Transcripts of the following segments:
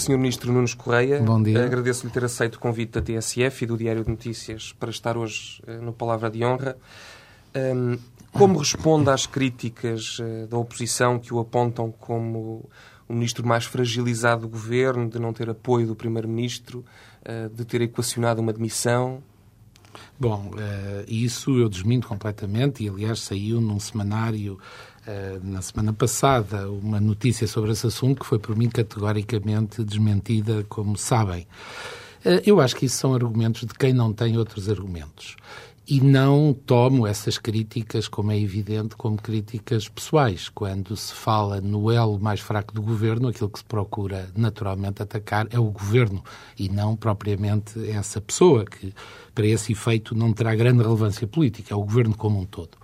Sr. Ministro Nunes Correia. Bom dia. Agradeço-lhe ter aceito o convite da TSF e do Diário de Notícias para estar hoje eh, no Palavra de Honra. Como responde às críticas eh, da oposição que o apontam como o ministro mais fragilizado do governo, de não ter apoio do Primeiro-Ministro, eh, de ter equacionado uma demissão? Bom, isso eu desminto completamente e, aliás, saiu num semanário na semana passada uma notícia sobre esse assunto que foi por mim categoricamente desmentida, como sabem. Eh, Eu acho que isso são argumentos de quem não tem outros argumentos. E não tomo essas críticas, como é evidente, como críticas pessoais. Quando se fala no elo mais fraco do governo, aquilo que se procura naturalmente atacar é o governo e não propriamente essa pessoa, que para esse efeito não terá grande relevância política, é o governo como um todo.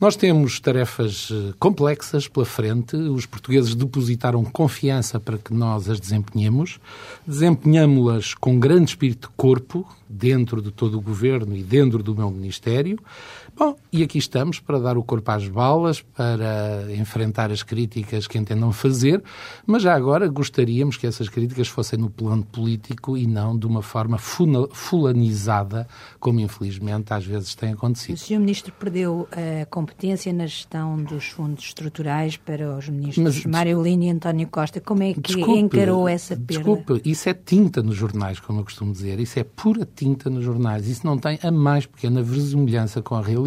Nós temos tarefas eh, complexas pela frente. Os portugueses depositaram confiança para que nós as desempenhemos. Desempenhamos-las com grande espírito de corpo, dentro de todo o governo e dentro do meu ministério. Bom, e aqui estamos para dar o corpo às balas, para enfrentar as críticas que entendam fazer, mas já agora gostaríamos que essas críticas fossem no plano político e não de uma forma fulanizada, como infelizmente às vezes tem O acontecido. Sr. Ministro perdeu a competência na gestão dos fundos estruturais para os ministros Mas, Mário Lino e António Costa. Como é que Desculpe, encarou essa perda? Desculpe, isso é tinta nos jornais, como eu costumo dizer. Isso é pura tinta nos jornais. Isso não tem a mais pequena verosimilhança com a realidade.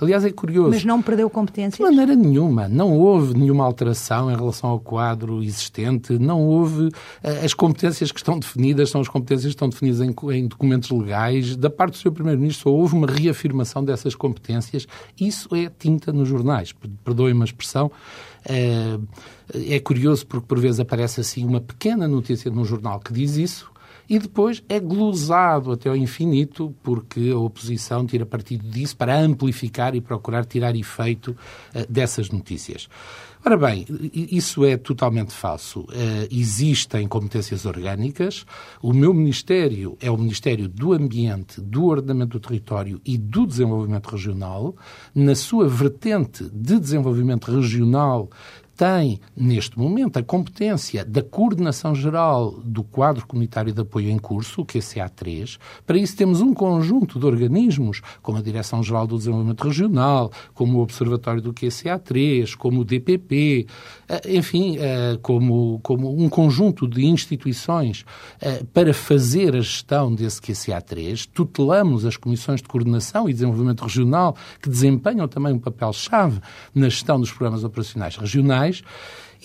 Aliás, é curioso. Mas não perdeu De competências? maneira nenhuma. Não houve nenhuma alteração em relação ao quadro existente. Não houve. eh, As competências que estão definidas são as competências que estão definidas em, em documentos legais. Da parte do Sr. Primeiro-Ministro só houve uma reafirmação dessas competências. Isso é tinta nos jornais. Per- Perdoem-me a expressão. Eh, É curioso porque por vezes aparece assim uma pequena notícia num jornal que diz isso e depois é glosado até ao infinito, porque a oposição tira partido disso para amplificar e procurar tirar efeito eh, dessas notícias. Ora bem, isso é totalmente falso. Eh, existem competências orgânicas. O meu Ministério é o Ministério do Ambiente, do Ordenamento do Território e do Desenvolvimento Regional. Na sua vertente de desenvolvimento regional, tem, neste momento, a competência da coordenação geral do quadro comunitário de apoio em curso, o QCA3. Para isso temos um conjunto de organismos, como a Direção-Geral do Desenvolvimento Regional, como o Observatório do QCA3, como o DPP, eh, enfim, eh, como, como um conjunto de instituições eh, para fazer a gestão desse QCA3. Tutelamos as comissões de coordenação e desenvolvimento regional, que desempenham também um papel-chave na gestão dos programas operacionais regionais.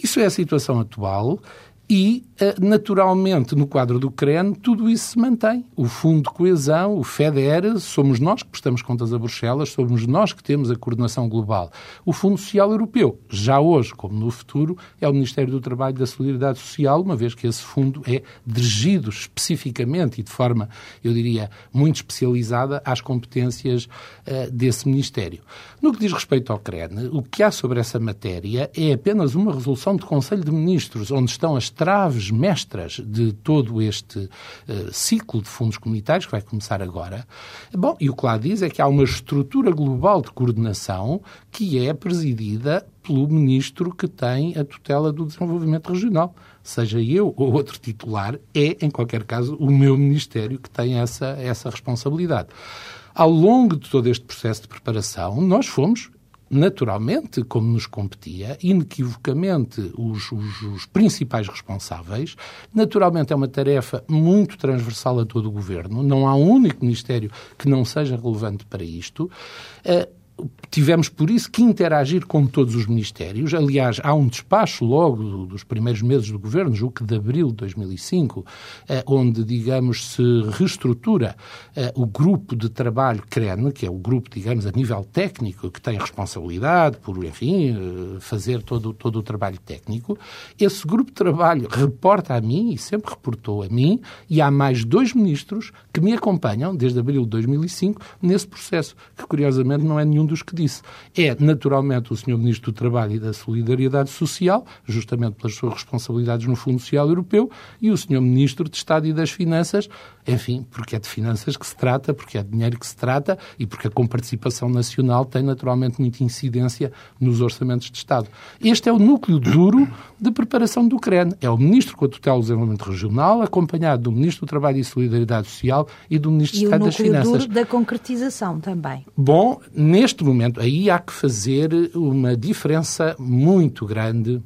Isso é a situação atual. E, eh, naturalmente, no quadro do CREN, tudo isso se mantém. O Fundo de Coesão, o FEDER, somos nós que prestamos contas a Bruxelas, somos nós que temos a coordenação global. O Fundo Social Europeu, já hoje, como no futuro, é o Ministério do Trabalho e da Solidariedade Social, uma vez que esse fundo é dirigido especificamente e de forma, eu diria, muito especializada às competências eh, desse Ministério. No que diz respeito ao CREN, o que há sobre essa matéria é apenas uma resolução do Conselho de Ministros, onde estão as traves mestras de todo este eh, ciclo de fundos comunitários que vai começar agora. Bom, e o que lá diz é que há uma estrutura global de coordenação que é presidida pelo ministro que tem a tutela do desenvolvimento regional. Seja eu ou outro titular, é, em qualquer caso, o meu ministério que tem essa, essa responsabilidade. Ao longo de todo este processo de preparação, nós fomos naturalmente, como nos competia, inequivocamente os, os, os, principais responsáveis. Naturalmente, é uma tarefa muito transversal a todo o governo. Não há um único ministério que não seja relevante para isto. Uh, tivemos, por isso, que interagir com todos os ministérios. Aliás, há um despacho logo dos primeiros meses do governo, julgo que de abril de 2005, eh, onde, digamos, se reestrutura eh, o grupo de trabalho CREN, que é o grupo, digamos, a nível técnico, que tem responsabilidade por, enfim, eh, fazer todo, todo o trabalho técnico. Esse grupo de trabalho reporta a mim, e sempre reportou a mim, e há mais dois ministros que me acompanham, desde abril de 2005, nesse processo, que curiosamente não é nenhum dos que disse. É, naturalmente, o Sr. Ministro do Trabalho e da Solidariedade Social, justamente pelas suas responsabilidades no Fundo Social Europeu, e o Sr. Ministro de Estado e das Finanças, enfim, porque é de finanças que se trata, porque é de dinheiro que se trata e porque a comparticipação nacional tem naturalmente muita incidência nos orçamentos de Estado. Este é o núcleo duro de preparação do CREN. É o Ministro com a tutela do Desenvolvimento Regional, acompanhado do Ministro do Trabalho e Solidariedade Social e do Ministro de Estado das Finanças. E o núcleo duro da concretização também. Bom, neste momento, aí há que fazer uma diferença muito grande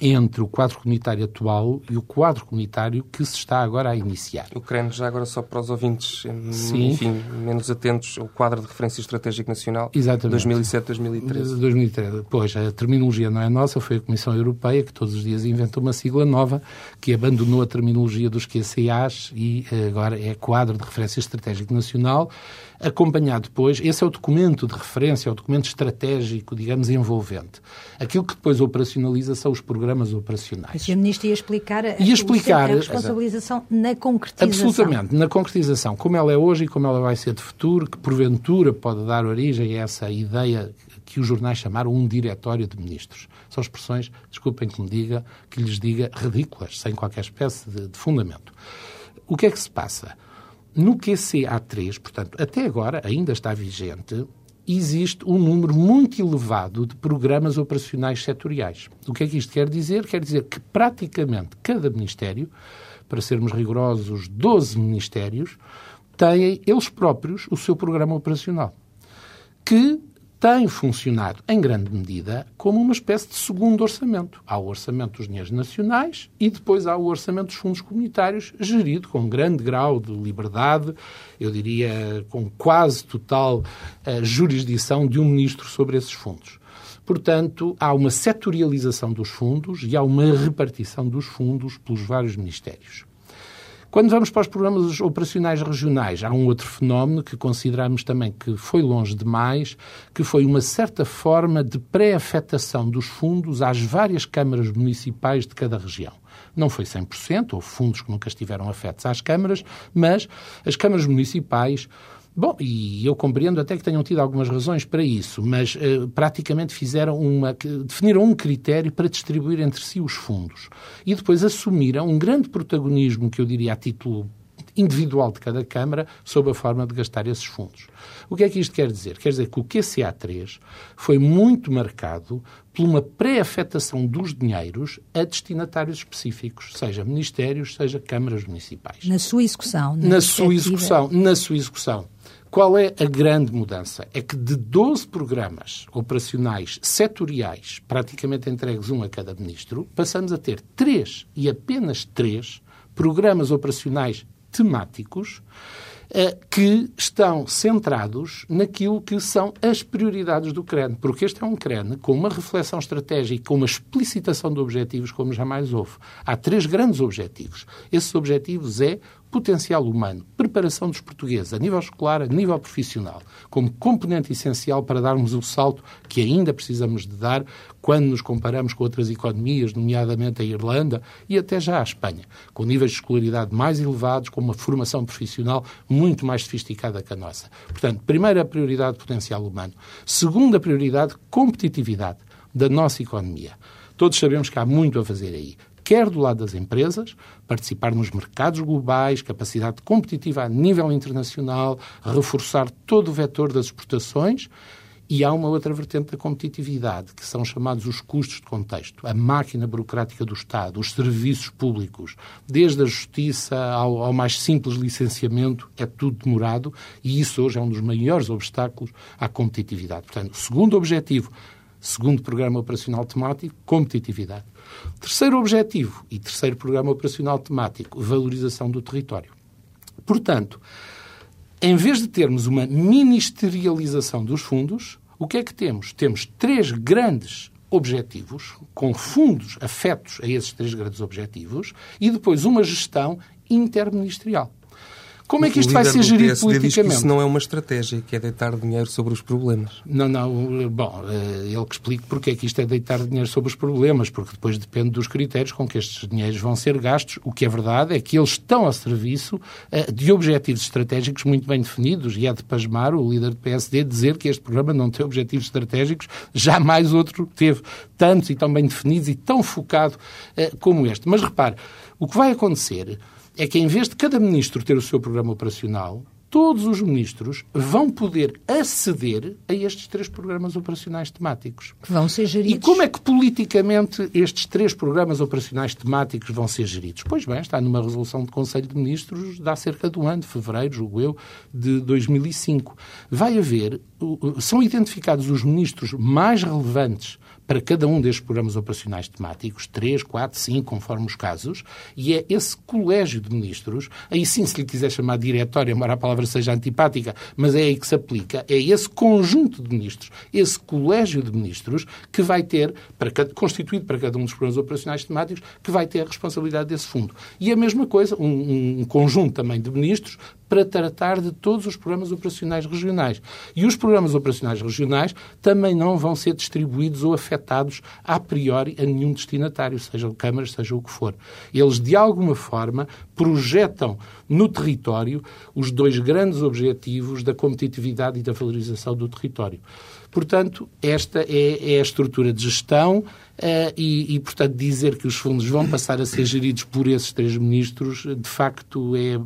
entre o quadro comunitário atual e o quadro comunitário que se está agora a iniciar. O CREN, já agora só para os ouvintes, Sim. enfim, menos atentos, o quadro de referência estratégico nacional, 2007-2013. 2013. Pois, a terminologia não é nossa, foi a Comissão Europeia que todos os dias inventou uma sigla nova que abandonou a terminologia dos QCAs e eh, agora é quadro de referência estratégico nacional acompanhado depois, esse é o documento de referência, é o documento estratégico, digamos, envolvente. Aquilo que depois operacionaliza são os programas operacionais. O Sr. Ministro ia explicar, a, ia explicar a responsabilização na concretização. Absolutamente, na concretização, como ela é hoje e como ela vai ser de futuro, que porventura pode dar origem a essa ideia que os jornais chamaram um diretório de ministros. São expressões, desculpem que me diga, que lhes diga ridículas, sem qualquer espécie de, de fundamento. O que é que se passa? No QCA3, portanto, até agora ainda está vigente, existe um número muito elevado de programas operacionais setoriais. O que é que isto quer dizer? Quer dizer que praticamente cada Ministério, para sermos rigorosos, 12 Ministérios, têm eles próprios o seu programa operacional, que tem funcionado, em grande medida, como uma espécie de segundo orçamento. Há o orçamento dos dinheiros nacionais e depois há o orçamento dos fundos comunitários, gerido com grande grau de liberdade, eu diria com quase total uh, jurisdição de um ministro sobre esses fundos. Portanto, há uma setorialização dos fundos e há uma repartição dos fundos pelos vários ministérios. Quando vamos para os programas operacionais regionais, há um outro fenómeno que consideramos também que foi longe demais, que foi uma certa forma de pré-afetação dos fundos às várias câmaras municipais de cada região. Não foi 100%, houve fundos que nunca estiveram afetos às câmaras, mas as câmaras municipais Bom, e eu compreendo até que tenham tido algumas razões para isso, mas uh, praticamente fizeram uma. definiram um critério para distribuir entre si os fundos. E depois assumiram um grande protagonismo, que eu diria a título individual de cada Câmara sobre a forma de gastar esses fundos. O que é que isto quer dizer? Quer dizer que o QCA3 foi muito marcado por uma pré-afetação dos dinheiros a destinatários específicos, seja ministérios, seja câmaras municipais. Na sua execução. Na, na sua execução. Na sua execução. Qual é a grande mudança? É que de 12 programas operacionais setoriais, praticamente entregues um a cada ministro, passamos a ter três e apenas três programas operacionais temáticos que estão centrados naquilo que são as prioridades do CREN, porque este é um CREN com uma reflexão estratégica, com uma explicitação de objetivos como jamais houve. Há três grandes objetivos. Esses objetivos é potencial humano, preparação dos portugueses a nível escolar, a nível profissional, como componente essencial para darmos o salto que ainda precisamos de dar quando nos comparamos com outras economias, nomeadamente a Irlanda e até já a Espanha, com níveis de escolaridade mais elevados, com uma formação profissional muito mais sofisticada que a nossa. Portanto, primeira prioridade, potencial humano. Segunda prioridade, competitividade da nossa economia. Todos sabemos que há muito a fazer aí quer do lado das empresas, participar nos mercados globais, capacidade competitiva a nível internacional, reforçar todo o vetor das exportações E há uma outra vertente da competitividade, que são chamados os custos de contexto, a máquina burocrática do Estado, os serviços públicos, desde a justiça ao, ao mais simples licenciamento, é tudo demorado e isso hoje é um dos maiores obstáculos à competitividade. Portanto, segundo objetivo, segundo programa operacional temático, competitividade. Terceiro objetivo e terceiro programa operacional temático, valorização do território. Portanto, em vez de termos uma ministerialização dos fundos, o que é que temos? Temos três grandes objetivos, com fundos afetos a esses três grandes objetivos, e depois uma gestão interministerial. Como é que isto vai ser gerido politicamente? Diz que isso não é uma estratégia, que é deitar dinheiro sobre os problemas. Não, não. Bom, eh, ele que explique porque é que isto é deitar dinheiro sobre os problemas, porque depois depende dos critérios com que estes dinheiros vão ser gastos. O que é verdade é que eles estão a serviço eh, de objetivos estratégicos muito bem definidos e é de pasmar o líder do PSD dizer que este programa não tem objetivos estratégicos, jamais outro teve tantos e tão bem definidos e tão focado eh, como este. Mas repare, o que vai acontecer é que, em vez de cada ministro ter o seu programa operacional, todos os ministros vão poder aceder a estes três programas operacionais temáticos. Que vão ser geridos. E como é que politicamente estes três programas operacionais temáticos vão ser geridos? Pois bem, está numa resolução de Conselho de Ministros de há cerca de um ano, de fevereiro, julgo eu, de 2005. Vai haver, são identificados os ministros mais relevantes para cada um destes programas operacionais temáticos, três, quatro, cinco, conforme os casos, e é esse colégio de ministros, aí sim, se lhe quiser chamar diretório, embora a palavra seja antipática, mas é aí que se aplica, é esse conjunto de ministros, esse colégio de ministros que vai ter, para cada, constituído para cada um dos programas operacionais temáticos, que vai ter a responsabilidade desse fundo. E a mesma coisa, um, um conjunto também de ministros para tratar de todos os programas operacionais regionais. E os programas operacionais regionais também não vão ser distribuídos ou afetados a priori a nenhum destinatário, seja câmaras, seja o que for. Eles, de alguma forma, projetam no território os dois grandes objetivos da competitividade e da valorização do território. Portanto, esta é, é a estrutura de gestão Uh, e, e, portanto, dizer que os fundos vão passar a ser geridos por esses três ministros, de facto, é,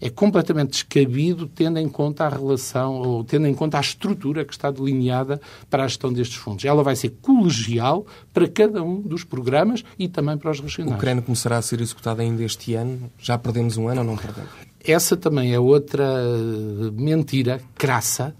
é completamente descabido, tendo em conta a relação, ou tendo em conta a estrutura que está delineada para a gestão destes fundos. Ela vai ser colegial para cada um dos programas e também para os regionais. O CREN começará a ser executado ainda este ano? Já perdemos um ano ou não perdemos? Essa também é outra mentira crassa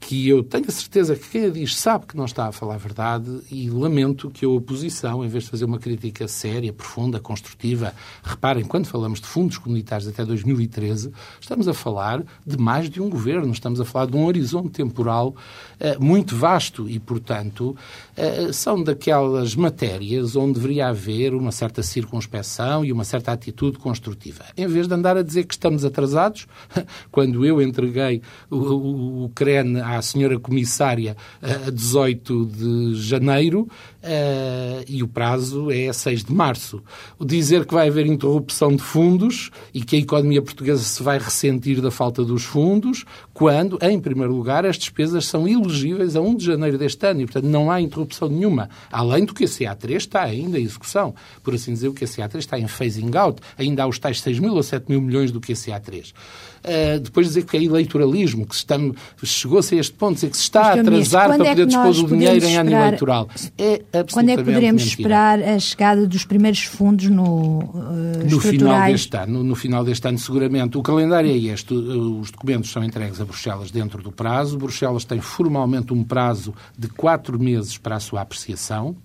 que eu tenho a certeza que quem a diz sabe que não está a falar a verdade e lamento que a oposição, em vez de fazer uma crítica séria, profunda, construtiva, reparem, quando falamos de fundos comunitários até 2013, estamos a falar de mais de um governo, estamos a falar de um horizonte temporal uh, muito vasto e, portanto, uh, são daquelas matérias onde deveria haver uma certa circunspeção e uma certa atitude construtiva. Em vez de andar a dizer que estamos atrasados, quando eu entreguei o, o, o CREN à senhora comissária a 18 de janeiro uh, e o prazo é 6 de março. O dizer que vai haver interrupção de fundos e que a economia portuguesa se vai ressentir da falta dos fundos, quando, em primeiro lugar, as despesas são elegíveis a 1 de janeiro deste ano e, portanto, não há interrupção nenhuma. Além do que a CA3 está ainda em execução. Por assim dizer, o que a CA3 está em phasing out. Ainda há os tais 6 mil ou 7 mil milhões do que a CA3. Uh, depois dizer que é eleitoralismo, que chegou-se a este ponto, dizer que se está a atrasar para é poder dispor do dinheiro em ano eleitoral. É Quando é que poderemos mentira. esperar a chegada dos primeiros fundos no, uh, no final deste ano? No, no, final deste ano, seguramente. O calendário é este. Os documentos são entregues a Bruxelas dentro do prazo. Bruxelas tem formalmente um prazo de quatro meses para a sua apreciação.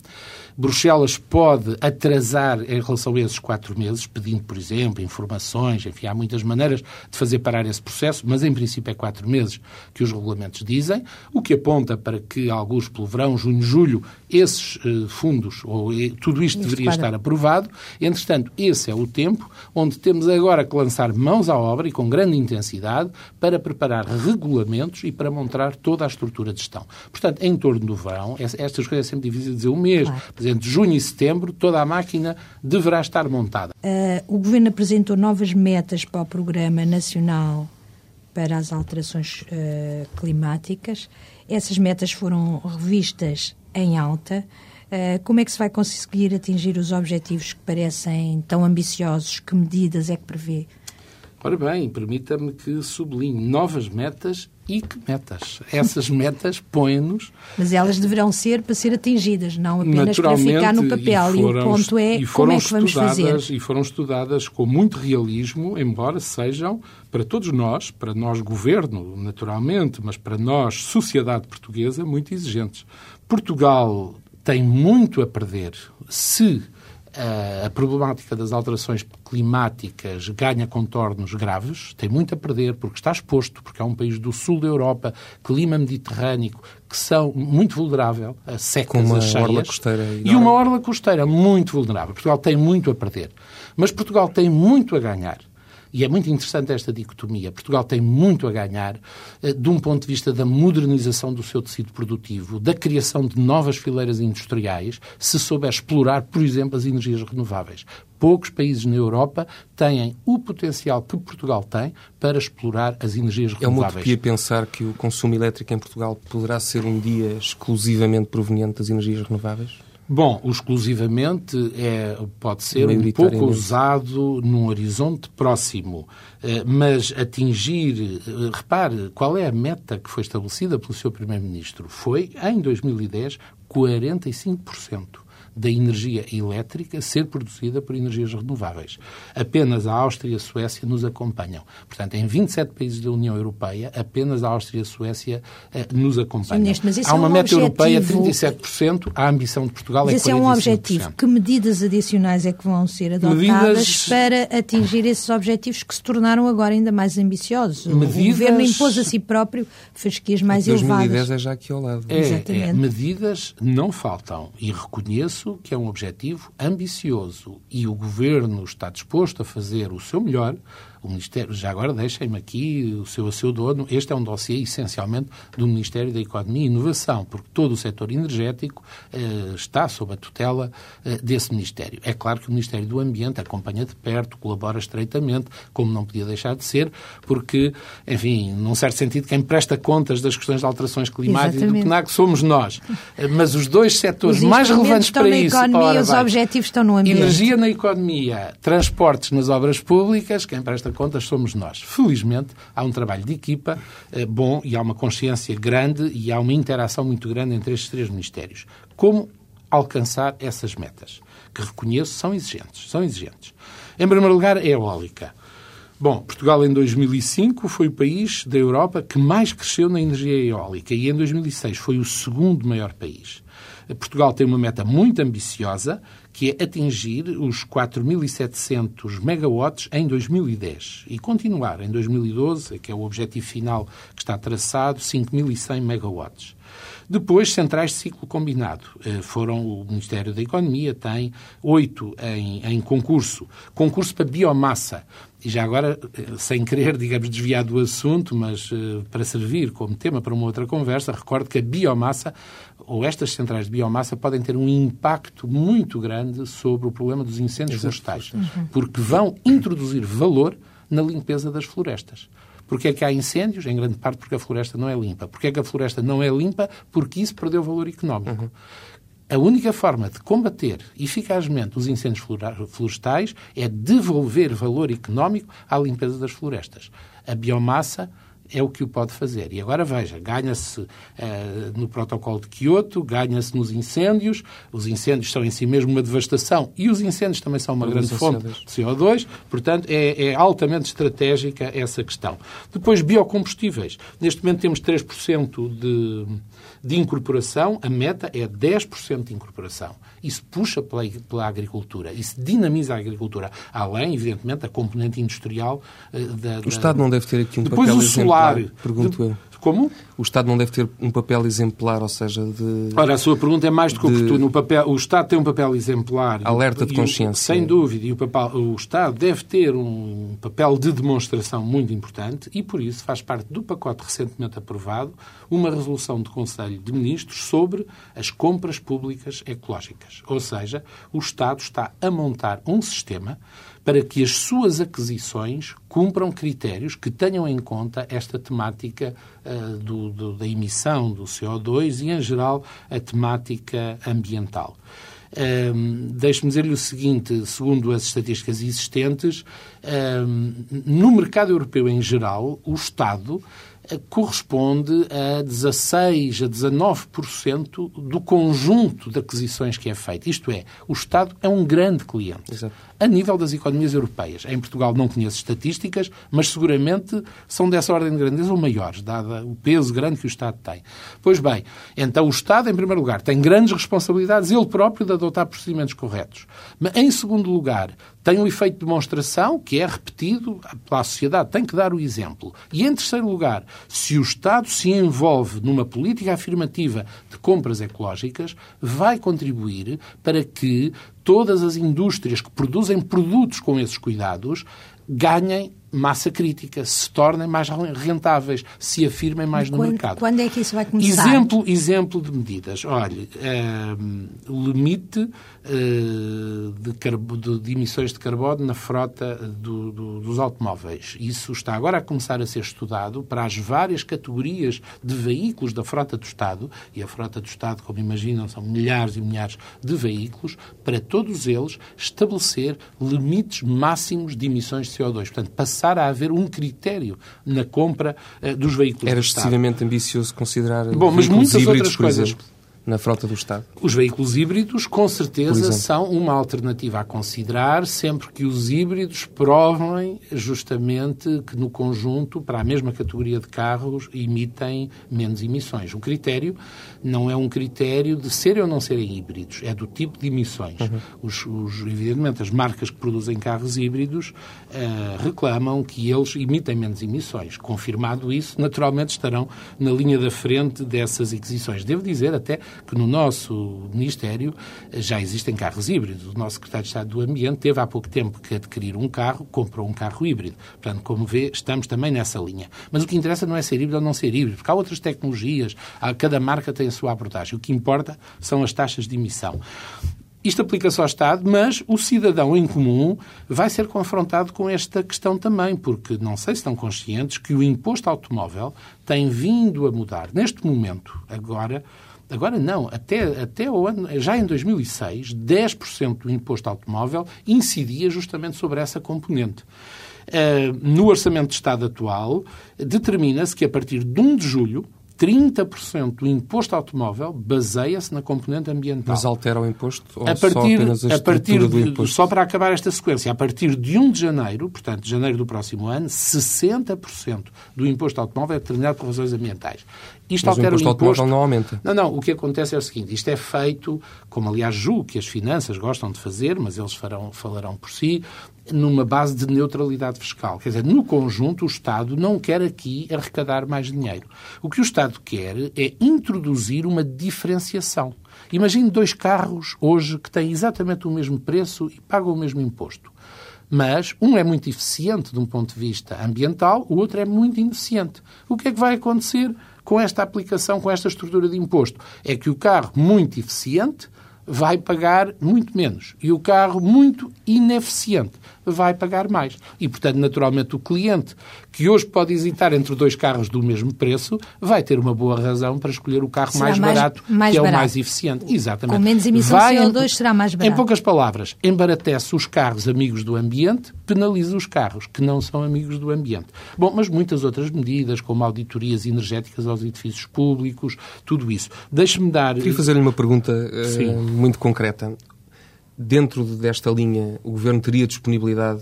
Bruxelas pode atrasar em relação a esses quatro meses, pedindo, por exemplo, informações, enfim, há muitas maneiras de fazer parar esse processo, mas em princípio é quatro meses que os regulamentos dizem, o que aponta para que, alguns pelo verão, junho, julho, esses uh, fundos, ou uh, tudo isto deveria estar aprovado. Entretanto, esse é o tempo onde temos agora que lançar mãos à obra e com grande intensidade para preparar regulamentos e para montar toda a estrutura de gestão. Portanto, em torno do verão, estas coisas é sempre difícil dizer um mês, claro entre junho e setembro, toda a máquina deverá estar montada. Uh, o Governo apresentou novas metas para o Programa Nacional para as Alterações uh, Climáticas. Essas metas foram revistas em alta. Uh, como é que se vai conseguir atingir os objetivos que parecem tão ambiciosos? Que medidas é que prevê? Ora bem, permita-me que sublinhe novas metas e que metas. Essas metas põem-nos. Mas elas deverão ser para ser atingidas, não apenas para ficar no papel. E, foram, e o ponto é como é que vamos fazer. E foram estudadas com muito realismo, embora sejam para todos nós, para nós governo, naturalmente, mas para nós, sociedade portuguesa, muito exigentes. Portugal tem muito a perder se a problemática das alterações climáticas ganha contornos graves, tem muito a perder porque está exposto, porque é um país do sul da Europa, clima mediterrâneo, que são muito vulnerável a secas uma cheias. Orla costeira e uma orla costeira muito vulnerável. Portugal tem muito a perder. Mas Portugal tem muito a ganhar e é muito interessante esta dicotomia. Portugal tem muito a ganhar eh, de um ponto de vista da modernização do seu tecido produtivo, da criação de novas fileiras industriais, se souber explorar, por exemplo, as energias renováveis. Poucos países na Europa têm o potencial que Portugal tem para explorar as energias renováveis. É uma utopia pensar que o consumo elétrico em Portugal poderá ser um dia exclusivamente proveniente das energias renováveis? Bom, o exclusivamente é, pode ser um pouco usado num horizonte próximo, eh, mas atingir, eh, repare, qual é a meta que foi estabelecida pelo seu Primeiro-Ministro? Foi, em 2010, 45% da energia elétrica ser produzida por energias renováveis. Apenas a Áustria e a Suécia nos acompanham. Portanto, em 27 países da União Europeia, apenas a Áustria e a Suécia eh, nos acompanham. mas Há uma é um meta objetivo... europeia de 37%, a ambição de Portugal mas é 45%. esse é um objetivo. Que medidas adicionais é que vão ser adotadas medidas... para atingir esses objetivos que se tornaram agora ainda mais ambiciosos? Medidas... O Governo impôs a si próprio fasquias mais 2010 elevadas. 2010 é já aqui ao lado. É, é, medidas não faltam e reconheço que é um objetivo ambicioso. E o Governo está disposto a fazer o seu melhor o Ministério, já agora deixem-me aqui o seu, o seu dono, este é um dossiê essencialmente do Ministério da Economia e Inovação, porque todo o setor energético eh, está sob a tutela eh, desse Ministério. É claro que o Ministério do Ambiente acompanha de perto, colabora estreitamente, como não podia deixar de ser, porque, enfim, num certo sentido, quem presta contas das questões de alterações climáticas Exatamente. do PNAC somos nós. Eh, mas os dois setores os mais relevantes para isso... Economia, ora, os objetivos estão no ambiente. Energia na economia, transportes nas obras públicas, quem presta contas somos nós. Felizmente, há um trabalho de equipa eh, bom e há uma consciência grande e há uma interação muito grande entre estes três ministérios. Como alcançar essas metas? Que reconheço são exigentes. São exigentes. Em primeiro lugar, é eólica. Bom, Portugal em 2005 foi o país da Europa que mais cresceu na energia eólica e em 2006 foi o segundo maior país. Portugal tem uma meta muito ambiciosa, que é atingir os 4.700 megawatts em 2010 e continuar em 2012, que é o objetivo final que está traçado, 5.100 megawatts. Depois, centrais de ciclo combinado. Eh, foram o Ministério da Economia, tem oito em, em concurso. Concurso para biomassa. E já agora, eh, sem querer, digamos, desviar do assunto, mas uh, para servir como tema para uma outra conversa, recordo que a biomassa, ou estas centrais de biomassa, podem ter um impacto muito grande sobre o problema dos incêndios florestais, uhum. porque vão introduzir valor na limpeza das florestas. Porque é que há incêndios? Em grande parte porque a floresta não é limpa. Porque é que a floresta não é limpa? Porque isso perdeu valor económico. Uhum. A única forma de combater eficazmente os incêndios florestais é devolver valor económico à limpeza das florestas. A biomassa é o que o pode fazer. E agora veja, ganha-se uh, no protocolo de Kyoto, ganha-se nos incêndios, os incêndios são em si mesmo uma devastação e os incêndos também são uma grande fonte de CO2, portanto é, é, altamente estratégica essa questão. Depois, biocombustíveis. Neste momento temos 3% de, de incorporação, a meta é 10% de incorporação. Isso puxa pela, pela agricultura, isso dinamiza a agricultura, além, evidentemente, da componente industrial uh, da, O Estado não deve ter aqui um Depois papel o solar, pergunto eu. Como? O Estado não deve ter um papel exemplar, ou seja, de. Ora, a sua pergunta é mais do que de... oportuna. O, papel, o Estado tem um papel exemplar. Alerta de consciência. O, sem dúvida. E o, papel, o Estado deve ter um papel de demonstração muito importante e, por isso, faz parte do pacote recentemente aprovado uma resolução do Conselho de Ministros sobre as compras públicas ecológicas. Ou seja, o Estado está a montar um sistema para que as suas aquisições cumpram critérios que tenham em conta esta temática uh, do, do, da emissão do CO2 e, em geral, a temática ambiental. Um, Deixe-me dizer-lhe o seguinte, segundo as estatísticas existentes, um, no mercado europeu em geral, o Estado corresponde a 16 a 19% do conjunto de aquisições que é feito. Isto é, o Estado é um grande cliente. Exato. A nível das economias europeias. Em Portugal não conheço estatísticas, mas seguramente são dessa ordem de grandeza ou maiores, dado o peso grande que o Estado tem. Pois bem, então o Estado, em primeiro lugar, tem grandes responsabilidades, ele próprio, de adotar procedimentos corretos. Mas, em segundo lugar, tem um efeito de demonstração que é repetido pela sociedade, tem que dar o exemplo. E, em terceiro lugar, se o Estado se envolve numa política afirmativa de compras ecológicas, vai contribuir para que todas as indústrias que produzem produtos com esses cuidados ganhem massa crítica, se tornem mais rentáveis, se afirmem mais no quando, mercado. Quando é que isso vai começar? Exemplo, exemplo de medidas. Olha, o limite uh, de, de, de, emissões de carbono na frota do, do, dos automóveis. Isso está agora a começar a ser estudado para as várias categorias de veículos da frota do Estado, e a frota do Estado, como imaginam, são milhares e milhares de veículos, para todos eles estabelecer limites máximos de emissões de CO2. Portanto, passar passar a haver um critério na compra uh, dos veículos Era excessivamente ambicioso considerar Bom, mas muitas híbridos, outras coisas. Exemplo na frota do Estado? Os veículos híbridos, com certeza, são uma alternativa a considerar, sempre que os híbridos provem justamente que, no conjunto, para a mesma categoria de carros, emitem menos emissões. O critério não é um critério de serem ou não serem híbridos, é do tipo de emissões. Uhum. Os, os, evidentemente, as marcas que produzem carros híbridos uh, reclamam que eles emitem menos emissões. Confirmado isso, naturalmente estarão na linha da frente dessas aquisições. Devo dizer até que no nosso Ministério já existem carros híbridos. O nosso Secretário de Estado do Ambiente teve há pouco tempo que adquirir um carro, comprou um carro híbrido. Portanto, como vê, estamos também nessa linha. Mas o que interessa não é ser híbrido ou não ser híbrido, porque há outras tecnologias, cada marca tem a sua abordagem. O que importa são as taxas de emissão. Isto aplica-se ao Estado, mas o cidadão em comum vai ser confrontado com esta questão também, porque não sei se estão conscientes que o imposto automóvel tem vindo a mudar. Neste momento, agora, Agora não, até, até o ano, já em 2006, 10% do imposto automóvel incidia justamente sobre essa componente. Uh, no Orçamento de Estado atual, determina-se que a partir de 1 de julho 30% do imposto automóvel baseia-se na componente ambiental. Mas altera o imposto? Ou a partir, só apenas a, a partir do imposto? Só para acabar esta sequência, a partir de 1 de janeiro, portanto, de janeiro do próximo ano, 60% do imposto automóvel é determinado por razões ambientais. Isto Mas altera o imposto, o imposto automóvel não aumenta. Não, não. O que acontece é o seguinte. Isto é feito, como aliás julgo que as finanças gostam de fazer, mas eles farão, falarão por si, numa base de neutralidade fiscal. Quer dizer, no conjunto, o Estado não quer aqui arrecadar mais dinheiro. O que o Estado quer é introduzir uma diferenciação. Imagine dois carros hoje que têm exatamente o mesmo preço e pagam o mesmo imposto. Mas um é muito eficiente de um ponto de vista ambiental, o outro é muito ineficiente. O que é que vai acontecer com esta aplicação, com esta estrutura de imposto? É que o carro muito eficiente vai pagar muito menos e o carro muito ineficiente vai pagar mais. E, portanto, naturalmente, o cliente que hoje pode hesitar entre dois carros do mesmo preço vai ter uma boa razão para escolher o carro mais, mais, barato, mais que barato. é o mais eficiente. Exatamente. Com menos emissão vai, de CO2 será mais barato. Em poucas palavras, embaratece os carros amigos do ambiente, penaliza os carros que não são amigos do ambiente. Bom, mas muitas outras medidas, como auditorias energéticas aos edifícios públicos, tudo isso. Deixe-me dar... Queria fazer-lhe uma pergunta uh, muito concreta dentro desta linha, o Governo teria disponibilidade,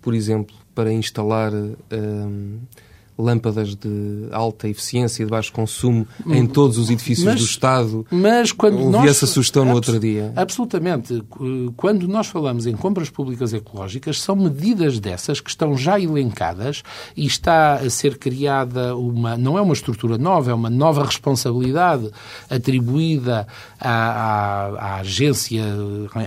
por exemplo, para instalar um, lâmpadas de alta eficiência e de baixo consumo em todos os edifícios mas, do Estado. Mas quando Ouvi nós, essa sugestão no outro dia. Absolutamente. Quando nós falamos em compras públicas ecológicas, são medidas dessas que estão já elencadas e está a ser criada uma, não é uma estrutura nova, é uma nova responsabilidade atribuída à, à, à agência,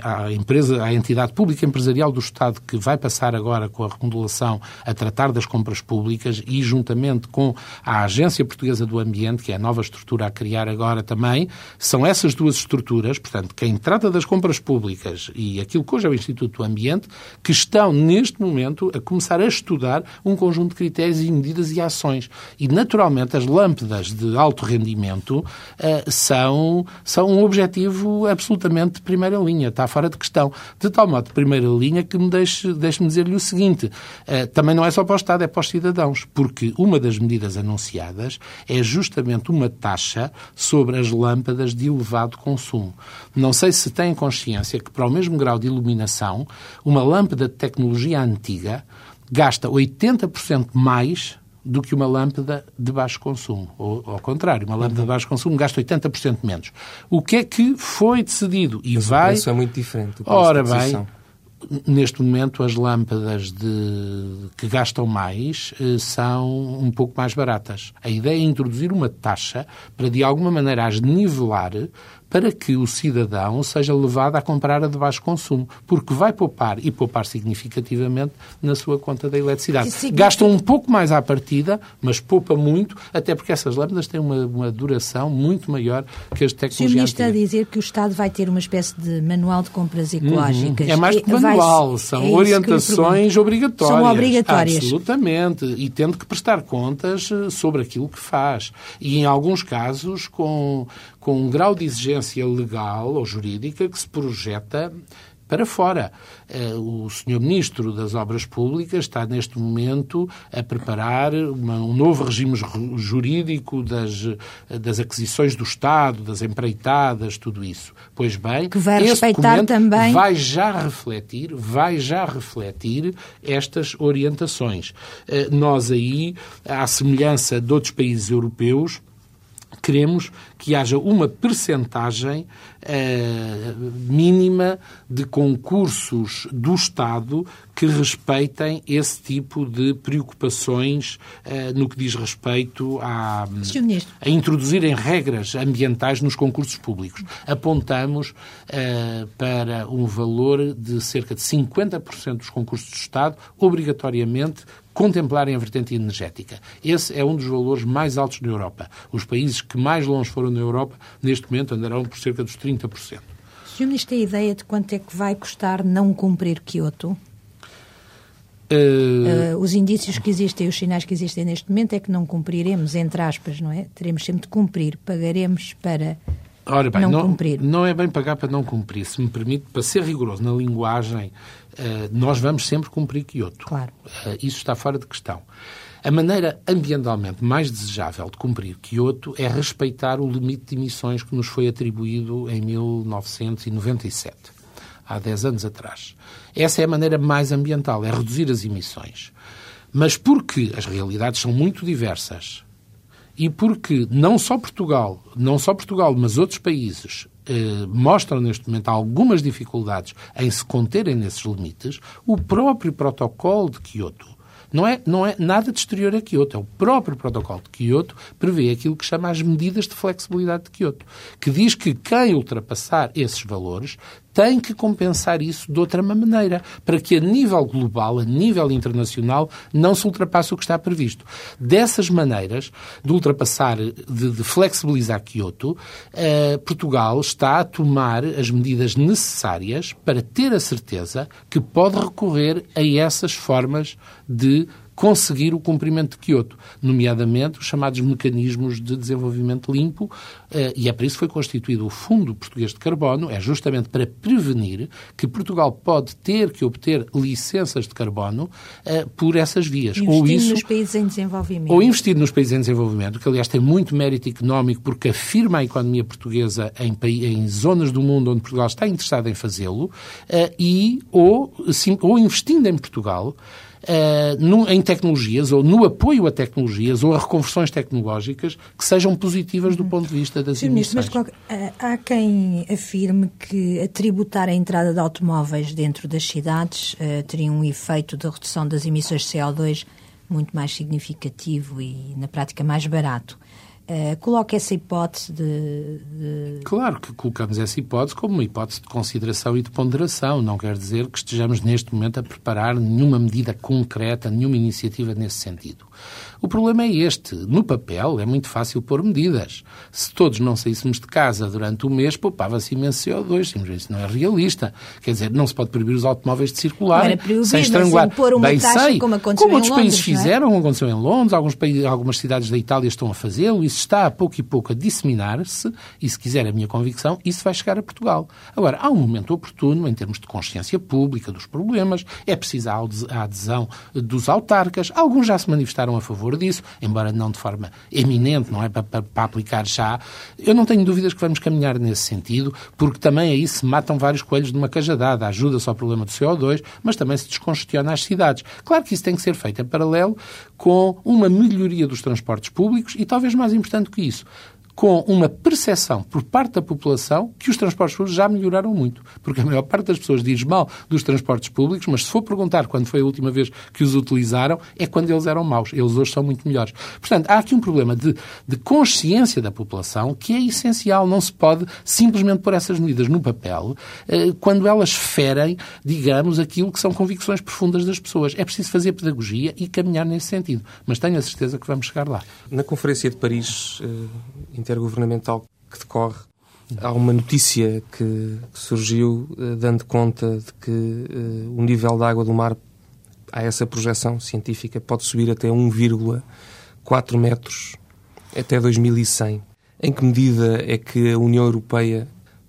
à empresa, à entidade pública empresarial do Estado que vai passar agora com a remodelação a tratar das compras públicas e conjuntamente com a Agência Portuguesa do Ambiente, que é a nova estrutura a criar agora também, são essas duas estruturas, portanto, quem trata das compras públicas e aquilo que hoje é o Instituto do Ambiente, que estão neste momento a começar a estudar um conjunto de critérios e medidas e ações. E, naturalmente, as lâmpadas de alto rendimento uh, são, são objetivo absolutamente de primeira linha, está fora de questão. De tal modo, de primeira linha, que me deixe, deixe-me dizer-lhe o seguinte, uh, também não é só para o Estado, é para os cidadãos, porque uma das medidas anunciadas é justamente uma taxa sobre as lâmpadas de elevado consumo. Não sei se têm consciência que, para o mesmo grau de iluminação, uma lâmpada de tecnologia antiga gasta 80% mais do que uma lâmpada de baixo consumo. Ou, ao contrário, uma lâmpada de baixo consumo gasta 80% menos. O que é que foi decidido? E Mas vai... o preço é muito diferente. Ora bem, neste momento as lâmpadas de... que gastam mais eh, são um pouco mais baratas. A ideia é introduzir uma taxa para, de alguma maneira, as nivelar para que o cidadão seja levado a comprar a de baixo consumo, porque vai poupar e poupar significativamente na sua conta da eletricidade. Significa... Gasta um pouco mais à partida, mas poupa muito, até porque essas lâmpadas têm uma, uma duração muito maior que as tecnologias. O senhor está a dizer que o Estado vai ter uma espécie de manual de compras uhum. ecológicas. Uhum. É mais que manual, vai... são é orientações obrigatórias. São obrigatórias. Absolutamente. E tendo que prestar contas eh, sobre aquilo que faz. E em alguns casos com com um grau de exigência legal ou jurídica que se projeta para fora. Eh, o Sr. Ministro das Obras Públicas está, neste momento, a preparar uma, um novo regime jurídico das, das aquisições do Estado, das empreitadas, tudo isso. Pois bem, que vai respeitar também vai já refletir, vai já refletir estas orientações. Eh, nós aí, à semelhança de outros países europeus, queremos que haja uma percentagem eh, mínima de concursos do Estado que respeitem esse tipo de preocupações eh, no que diz respeito a, a introduzirem regras ambientais nos concursos públicos. Apontamos eh, para um valor de cerca de 50% dos concursos do Estado, obrigatoriamente contemplarem a vertente energética. Esse é um dos valores mais altos na Europa. Os países que mais longe foram na Europa, neste momento, andarão por cerca dos 30%. O senhor ministro tem ideia de quanto é que vai custar não cumprir Kyoto? Uh... Uh, os indícios que existem, os sinais que existem neste momento é que não cumpriremos, entre aspas, não é? Teremos sempre de cumprir, pagaremos para Ora bem, não, não, cumprir. Não é bem pagar para não cumprir. Se me permite, para ser rigoroso na linguagem, uh, nós vamos sempre cumprir Kyoto. Claro. Isso está fora de questão. A maneira ambientalmente mais desejável de cumprir Kyoto é respeitar o limite de emissões que nos foi atribuído em 1997, há 10 anos atrás. Essa é a maneira mais ambiental, é reduzir as emissões. Mas porque as realidades são muito diversas e porque não só Portugal, não só Portugal, mas outros países eh, mostram neste momento algumas dificuldades em se conterem nesses limites, o próprio protocolo de Kyoto não é, não é nada de exterior a Kyoto, é o próprio protocolo de Kyoto prevê aquilo que chama as medidas de flexibilidade de Kyoto, que diz que quem ultrapassar esses valores tem que compensar isso de outra maneira, para que a nível global, a nível internacional, não se ultrapasse o que está previsto. Dessas maneiras, de ultrapassar, de, de flexibilizar Kyoto, eh, Portugal está a tomar as medidas necessárias para ter a certeza que pode recorrer a essas formas de conseguir o cumprimento de Kyoto, nomeadamente os chamados mecanismos de desenvolvimento limpo, eh, e é para isso que foi constituído o Fundo Português de Carbono, é justamente para prevenir que Portugal pode ter que obter licenças de carbono eh, por essas vias. Investir ou isso, nos países em desenvolvimento. Ou investir nos países em desenvolvimento, que aliás tem muito mérito económico porque afirma a economia portuguesa em, em zonas do mundo onde Portugal está interessado em fazê-lo, eh, e ou, sim, ou investindo em Portugal, uh, no, em tecnologias ou no apoio a tecnologias ou a reconversões tecnológicas que sejam positivas do ponto de vista das Sim, emissões. Mas uh, há quem afirme que a tributar a entrada de automóveis dentro das cidades uh, teria um efeito de redução das emissões de CO2 muito mais significativo e, na prática, mais barato. Uh, coloca essa hipótese de, de, Claro que colocamos essa hipótese como uma hipótese de consideração e de ponderação. Não quer dizer que estejamos neste momento a preparar nenhuma medida concreta, nenhuma iniciativa nesse sentido. O problema é este. No papel é muito fácil pôr medidas. Se todos não saíssemos de casa durante o mês, poupava-se imenso CO2. Simplesmente isso não é realista. Quer dizer, não se pode proibir os automóveis de circular proibir, sem estrangular. Pôr uma Bem taxa, sei, como aconteceu como outros em Londres, países é? fizeram, como aconteceu em Londres, alguns países, algumas cidades da Itália estão a fazê-lo, isso está a pouco e pouco a disseminar-se, e se quiser a minha convicção, isso vai chegar a Portugal. Agora, há um momento oportuno, em termos de consciência pública dos problemas, é preciso a adesão dos autarcas, alguns já se manifestaram a favor disso, embora não de forma eminente, não é para, para, para, aplicar já. Eu não tenho dúvidas que vamos caminhar nesse sentido, porque também aí se matam vários coelhos de uma cajadada. Ajuda-se ao problema do CO2, mas também se descongestiona as cidades. Claro que isso tem que ser feito em paralelo com uma melhoria dos transportes públicos e, talvez mais importante que isso, com uma percepção por parte da população que os transportes públicos já melhoraram muito. Porque a maior parte das pessoas diz mal dos transportes públicos, mas se for perguntar quando foi a última vez que os utilizaram, é quando eles eram maus. Eles hoje são muito melhores. Portanto, há aqui um problema de, de consciência da população que é essencial. Não se pode simplesmente pôr essas medidas no papel eh, quando elas ferem, digamos, aquilo que são convicções profundas das pessoas. É preciso fazer pedagogia e caminhar nesse sentido. Mas tenho a certeza que vamos chegar lá. Na Conferência de Paris, eh, intergovernamental que decorre, há uma notícia que, surgiu uh, dando conta de que uh, o nível da água do mar, a essa projeção científica, pode subir até 1,4 metros até 2100. Em que medida é que a União Europeia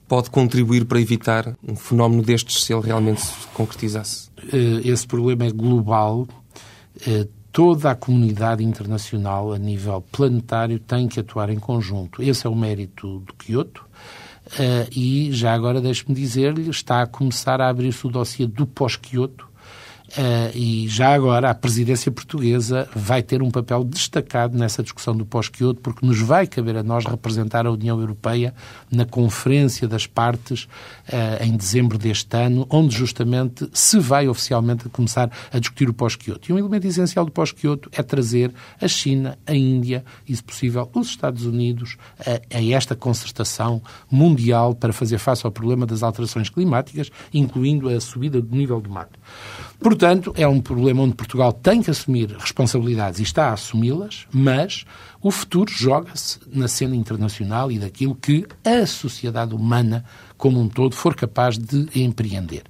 pode contribuir para evitar um fenómeno destes se ele realmente se concretizasse? Uh, esse problema é global toda a comunidade internacional, a nível planetário, tem que atuar em conjunto. Esse é o mérito do Kyoto. Uh, e já agora deixe-me dizer-lhe, está a começar a abrir-se o dossiê do pós-Kyoto, Uh, e já agora a presidência portuguesa vai ter um papel destacado nessa discussão do pós-Kyoto, porque nos vai caber a nós representar a União Europeia na Conferência das Partes uh, em dezembro deste ano, onde justamente se vai oficialmente começar a discutir o pós-Kyoto. E um elemento essencial do pós-Kyoto é trazer a China, a Índia e, se possível, os Estados Unidos a, a esta concertação mundial para fazer face ao problema das alterações climáticas, incluindo a subida do nível do mar. Portanto, é um problema onde Portugal tem que assumir responsabilidades e está a assumi-las, mas o futuro joga-se na cena internacional e daquilo que a sociedade humana como um todo for capaz de empreender.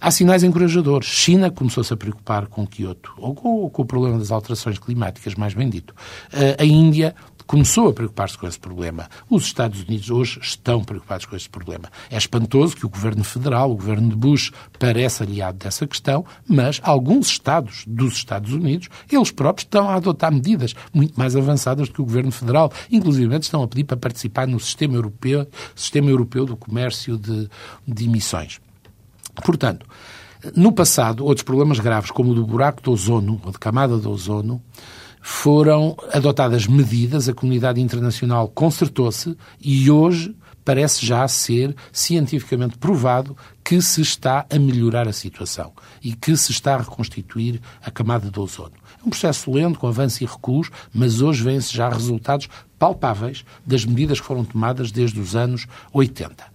Há sinais encorajadores. China começou-se a preocupar com Kyoto, ou com, com, o problema das alterações climáticas, mais bem dito. A Índia começou a preocupar-se com esse problema. Os Estados Unidos hoje estão preocupados com esse problema. É espantoso que o governo federal, o governo de Bush, parece aliado dessa questão, mas alguns Estados dos Estados Unidos, eles próprios estão a adotar medidas muito mais avançadas do que o governo federal. Inclusive estão a pedir para participar no sistema europeu, sistema europeu do comércio de, de emissões. Portanto, no passado, outros problemas graves, como o do buraco do ozono, ou de camada do ozono, foram adotadas medidas, a comunidade internacional consertou-se e hoje parece já ser cientificamente provado que se está a melhorar a situação e que se está a reconstituir a camada do ozono. É um processo lento, com avanço e recuos, mas hoje vêm-se já resultados palpáveis das medidas que foram tomadas desde os anos 80.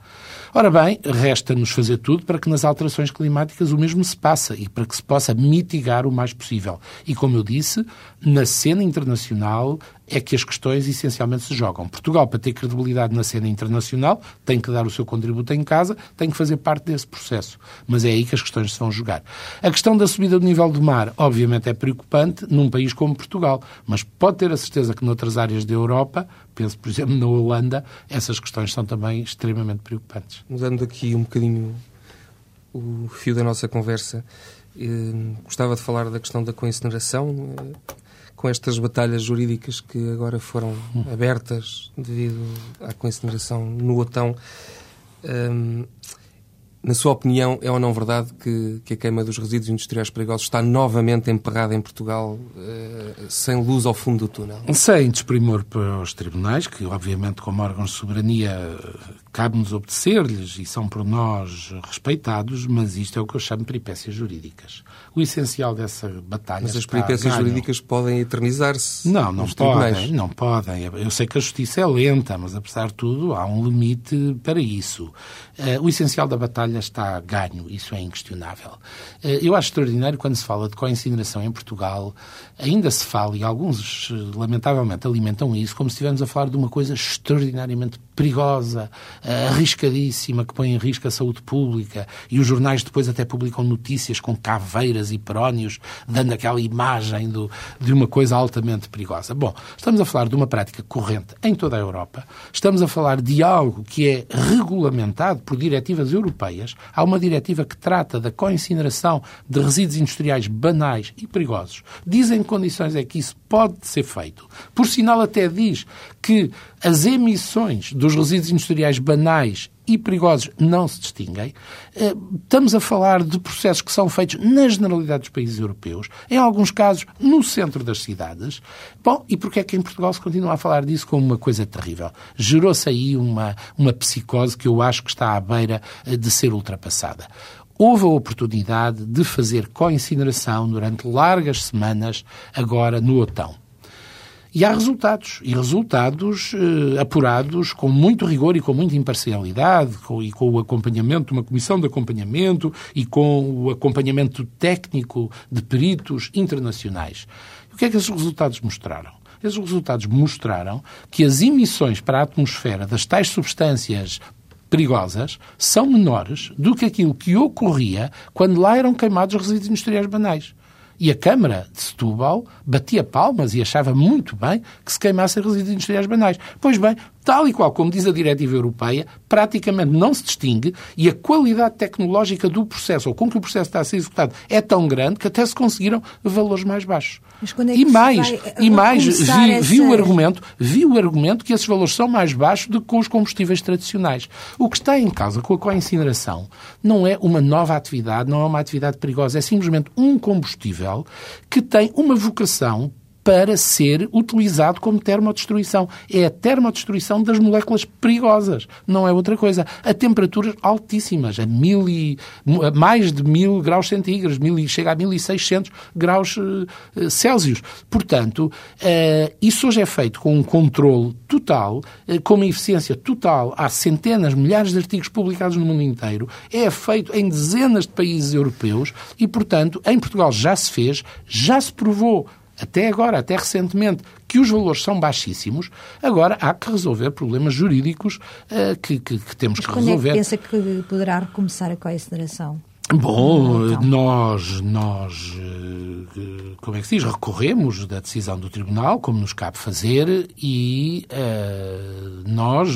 Ora bem, resta-nos fazer tudo para que nas alterações climáticas o mesmo se passe e para que se possa mitigar o mais possível. E, como eu disse, na cena internacional é que as questões essencialmente se jogam. Portugal, para ter credibilidade na cena internacional, tem que dar o seu contributo em casa, tem que fazer parte desse processo. Mas é aí que as questões se vão jogar. A questão da subida do nível do mar, obviamente, é preocupante num país como Portugal, mas pode ter a certeza que noutras áreas da Europa, penso, por exemplo, na Holanda, essas questões são também extremamente preocupantes. Mudando aqui um bocadinho o fio da nossa conversa, eh, gostava de falar da questão da coincineração. Eh, com estas batalhas jurídicas que agora foram abertas devido à consideração no OTAN. Um, Na sua opinião, é ou não verdade que, que a queima dos resíduos industriais perigosos está novamente emperrada em Portugal, eh, sem luz ao fundo do túnel? Sem desprimor para os tribunais, que obviamente como órgãos de soberania cabe-nos obedecer-lhes e são por nós respeitados, mas isto é o que eu chamo de peripécias jurídicas. O essencial dessa batalha Mas as peripécias jurídicas podem eternizar-se Não, não tribunais. podem, não podem. Eu sei que a justiça é lenta, mas apesar de tudo há um limite para isso. Eh, o essencial da batalha está ganho, isso é inquestionável. Eh, eu acho extraordinário quando se fala de co-incineração em Portugal, ainda se fala, e alguns eh, lamentavelmente alimentam isso, como se estivéssemos a falar de uma coisa extraordinariamente perigosa, eh, arriscadíssima, que põe em risco a saúde pública, e os jornais depois até publicam notícias com caveiras e prónios, dando aquela imagem do, de uma coisa altamente perigosa. Bom, estamos a falar de uma prática corrente em toda a Europa, estamos a falar de algo que é regulamentado por diretivas europeias. Há uma diretiva que trata da co-incineração de resíduos industriais banais e perigosos. Dizem condições é que isso pode ser feito. Por sinal, até diz que as emissões dos resíduos industriais banais e perigosos não se distinguem. Eh, Estamos a falar de processos que são feitos na generalidade dos países europeus, em alguns casos no centro das cidades. Bom, e porquê é que em Portugal se continua a falar disso como uma coisa terrível? Gerou-se aí uma, uma psicose que eu acho que está à beira eh, de ser ultrapassada. Houve a oportunidade de fazer co-incineração durante largas semanas agora no Otão. E há resultados, e resultados eh, apurados com muito rigor e com muita imparcialidade, com, e com o acompanhamento de uma comissão de acompanhamento e com o acompanhamento técnico de peritos internacionais. O que é que esses resultados mostraram? Esses resultados mostraram que as emissões para a atmosfera das tais substâncias perigosas são menores do que aquilo que ocorria quando lá eram queimados resíduos industriais banais. E a Câmara de Setúbal batia palmas e achava muito bem que se queimassem resíduos industriais banais. Pois bem, tal e qual como diz a diretiva europeia, praticamente não se distingue e a qualidade tecnológica do processo, ou com que o processo está a ser executado, é tão grande que até se conseguiram valores mais baixos. É e que se mais, e mais vi, vi o argumento, vi o argumento que esses valores são mais baixos do que com os combustíveis tradicionais. O que está em causa com a co-incineração não é uma nova atividade, não é uma atividade perigosa, é simplesmente um combustível que tem uma vocação para ser utilizado como termodestruição. É a termodestruição das moléculas perigosas, não é outra coisa. A temperaturas altíssimas, a, mil e, a mais de mil graus centígrados, mil e, chega a 1600 graus eh, Celsius. Portanto, eh, isso hoje é feito com um controle total, eh, com uma eficiência total. Há centenas, milhares de artigos publicados no mundo inteiro. É feito em dezenas de países europeus e, portanto, em Portugal já se fez, já se provou até agora, até recentemente, que os valores são baixíssimos, agora há que resolver problemas jurídicos eh, que, que- que temos Mas que quando é que resolver. pensa que poderá recomeçar a co-incineração? Bom, Então. nós, nós, eh, como é que se diz, recorremos da decisão do Tribunal, como nos cabe fazer, e eh, nós,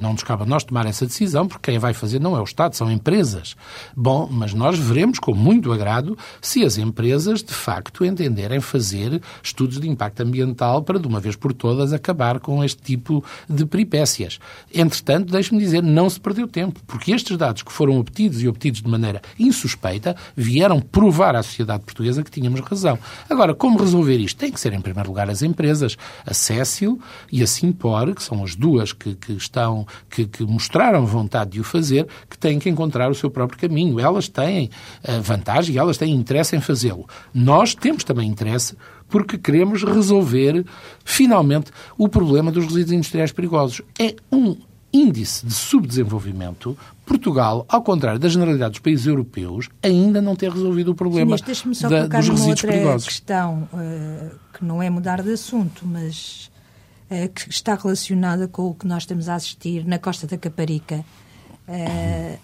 não nos cabe a nós tomar essa decisão, porque quem vai fazer não é o Estado, são empresas. Bom, mas nós veremos com muito agrado se as empresas, de facto, entenderem fazer estudos de impacto ambiental para, de uma vez por todas, acabar com este tipo de peripécias. Entretanto, deixe-me dizer, não se perdeu tempo, porque estes dados que foram obtidos e obtidos de maneira insuspeita vieram provar à sociedade portuguesa que tínhamos razão. Agora, como resolver isto? Tem que ser, em primeiro lugar, as empresas, a Cécil e a Simpor, que são as duas que, que estão, que, que mostraram vontade de o fazer, que têm que encontrar o seu próprio caminho. Elas têm a vantagem e elas têm interesse em fazê-lo. Nós temos também interesse porque queremos resolver, finalmente, o problema dos resíduos industriais perigosos. É um índice de subdesenvolvimento, Portugal, ao contrário da generalidade dos países europeus, ainda não tem resolvido o problema Mas deixe-me só da- colocar dos resíduos outra perigosos. questão, eh, que não é mudar de assunto, mas eh, que está relacionada com o que nós estamos a assistir na Costa da Caparica. Eh,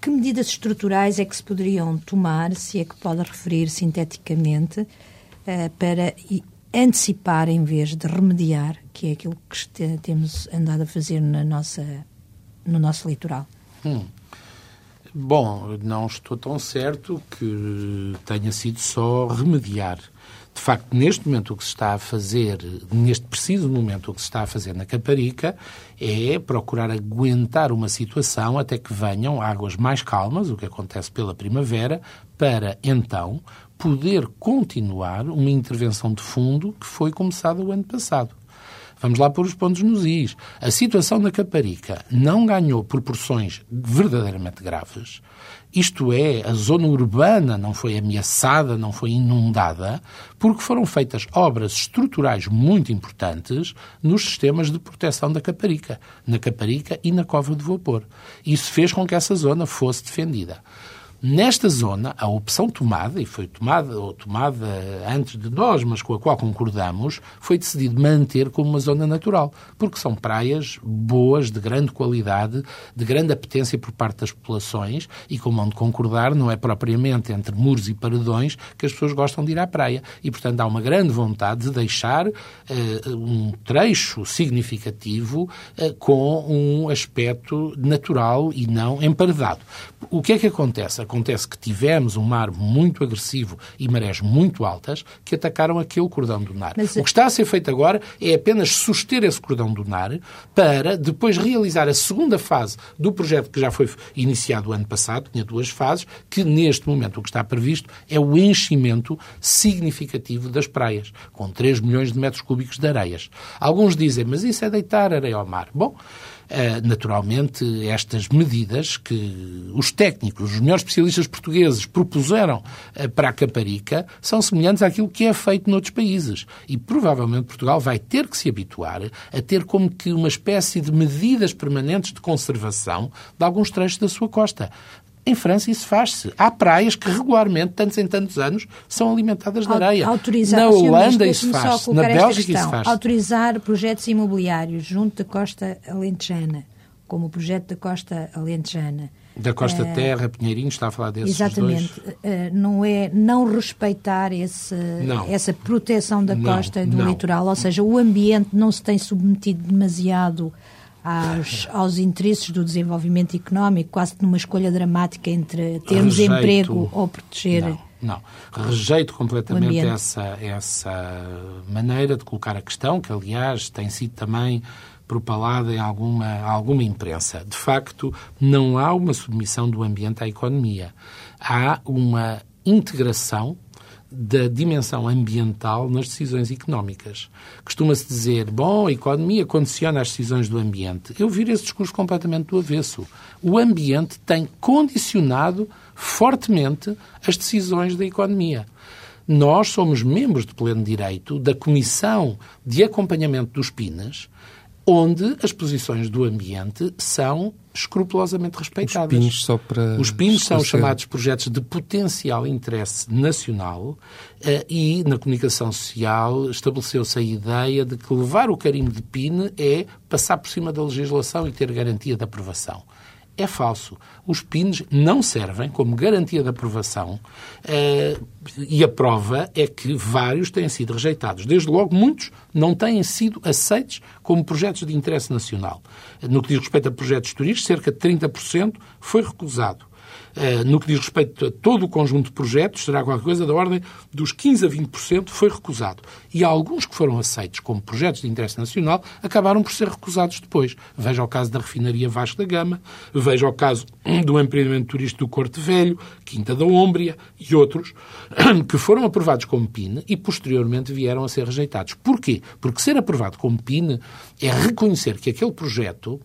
que medidas estruturais é que se poderiam tomar, se é que pode referir sinteticamente, para antecipar em vez de remediar, que é aquilo que temos andado a fazer na nossa, no nosso litoral? Bom, não estou tão certo que tenha sido só remediar. De facto, neste momento o que se está a fazer, neste preciso momento o que se está a fazer na Caparica é procurar aguentar uma situação até que venham águas mais calmas, o que acontece pela primavera, para então poder continuar uma intervenção de fundo que foi começada o ano passado. Vamos lá pôr os pontos nos is. A situação na Caparica não ganhou proporções verdadeiramente graves. Isto é, a zona urbana não foi ameaçada, não foi inundada, porque foram feitas obras estruturais muito importantes nos sistemas de proteção da Caparica, na Caparica e na Cova de Vapor. Isso fez com que essa zona fosse defendida. Nesta zona, a opção tomada, e foi tomada, ou tomada antes de nós, mas com a qual concordamos, foi decidido manter como uma zona natural, porque são praias boas, de grande qualidade, de grande apetência por parte das populações, e como de concordar, não é propriamente entre muros e paredões que as pessoas gostam de ir à praia. E, portanto, há uma grande vontade de deixar uh, um trecho significativo uh, com um aspecto natural e não emparedado. O que é que acontece? Acontece que tivemos um mar muito agressivo e marés muito altas que atacaram aquele cordão dunar. Mas... O que está a ser feito agora é apenas suster esse cordão dunar para depois realizar a segunda fase do projeto que já foi iniciado o ano passado, tinha duas fases, que neste momento o que está previsto é o enchimento significativo das praias, com 3 milhões de metros cúbicos de areias. Alguns dizem, mas isso é deitar areia ao mar. Bom, naturalmente, estas medidas que os técnicos, os melhores especialistas portugueses propuseram eh, para a Caparica são semelhantes àquilo que é feito noutros países. E provavelmente Portugal vai ter que se habituar a ter como que uma espécie de medidas permanentes de conservação de alguns trechos da sua costa. Em França isso faz-se. Há praias que regularmente, tantos em tantos anos, são alimentadas de areia. Autorizar, na Holanda isso faz-se. Na Bélgica isso faz-se. Autorizar projetos imobiliários junto da costa alentejana, como o projeto da costa alentejana. Da Costa uh, Terra, Pinheirinho, está a falar desses Exatamente. Dois? Uh, não é não respeitar esse, não. essa proteção da não, costa e do não. litoral, ou seja, o ambiente não se tem submetido demasiado aos, aos interesses do desenvolvimento económico, quase numa escolha dramática entre termos Rejeito. emprego ou proteger. Não. Não, rejeito completamente essa, essa maneira de colocar a questão, que aliás tem sido também propalada em alguma, alguma imprensa. De facto, não há uma submissão do ambiente à economia. Há uma integração da dimensão ambiental nas decisões económicas. Costuma-se dizer, bom, a economia condiciona as decisões do ambiente. Eu viro esse discurso completamente do avesso. O ambiente tem condicionado fortemente as decisões da economia. Nós somos membros de pleno direito da Comissão de Acompanhamento dos PINAS, onde as posições do ambiente são escrupulosamente respeitadas. Os PINs, só para Os PINs são chamados projetos de potencial interesse nacional eh, e na comunicação social estabeleceu-se a ideia de que levar o carimbo de PIN é passar por cima da legislação e ter garantia de aprovação é falso. Os PINs não servem como garantia de aprovação uh, e a prova é que vários têm sido rejeitados. Desde logo, muitos não têm sido aceitos como projetos de interesse nacional. No que diz respeito a projetos turísticos, cerca de 30% foi recusado. Eh, no que diz respeito a todo o conjunto de projetos, será qualquer coisa da ordem dos 15% a 20% foi recusado. E alguns que foram aceitos como projetos de interesse nacional acabaram por ser recusados depois. Veja o caso da refinaria Vasco da Gama, veja o caso do empreendimento turístico do Corte Velho, Quinta da Ombria e outros, que foram aprovados como PIN e posteriormente vieram a ser rejeitados. Porquê? Porque ser aprovado como PIN é reconhecer que aquele projeto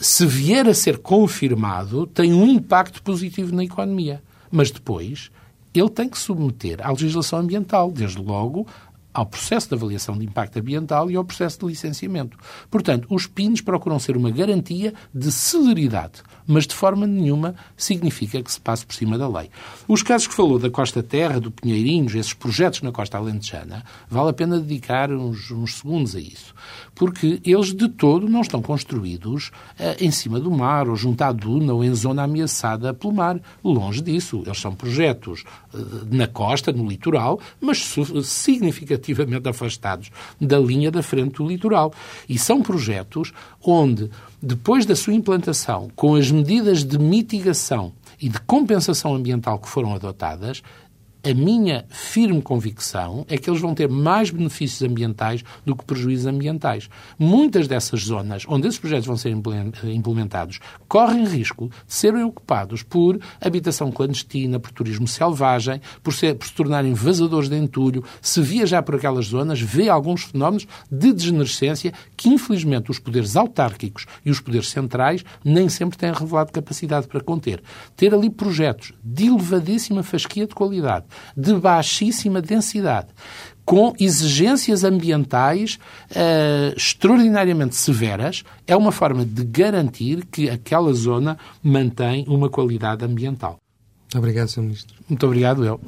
se vier a ser confirmado, tem um impacto positivo na economia. Mas depois ele tem que submeter à legislação ambiental, desde logo ao processo de avaliação de impacto ambiental e ao processo de licenciamento. Portanto, os PINs procuram ser uma garantia de celeridade, mas de forma nenhuma significa que se passe por cima da lei. Os casos que falou da Costa Terra, do Pinheirinhos, esses projetos na Costa Alentejana, vale a pena dedicar uns, uns segundos a isso, porque eles de todo não estão construídos uh, em cima do mar, ou junto à duna, ou em zona ameaçada pelo mar. Longe disso. Eles são projetos uh, na costa, no litoral, mas significativamente afastados da linha da frente do litoral. E são projetos onde, depois da sua implantação, com as medidas de mitigação e de compensação ambiental que foram adotadas, A minha firme convicção é que eles vão ter mais benefícios ambientais do que prejuízos ambientais. Muitas dessas zonas onde esses projetos vão ser implementados correm risco de serem ocupados por habitação clandestina, por turismo selvagem, por, ser, por se tornarem vazadores de entulho. Se viajar por aquelas zonas, vê alguns fenómenos de degenerescência que, infelizmente, os poderes autárquicos e os poderes centrais nem sempre têm revelado capacidade para conter. Ter ali projetos de elevadíssima fasquia de qualidade, de baixíssima densidade, com exigências ambientais uh, extraordinariamente severas, é uma forma de garantir que aquela zona mantém uma qualidade ambiental. Obrigado, Sr. Ministro. Muito obrigado, eu.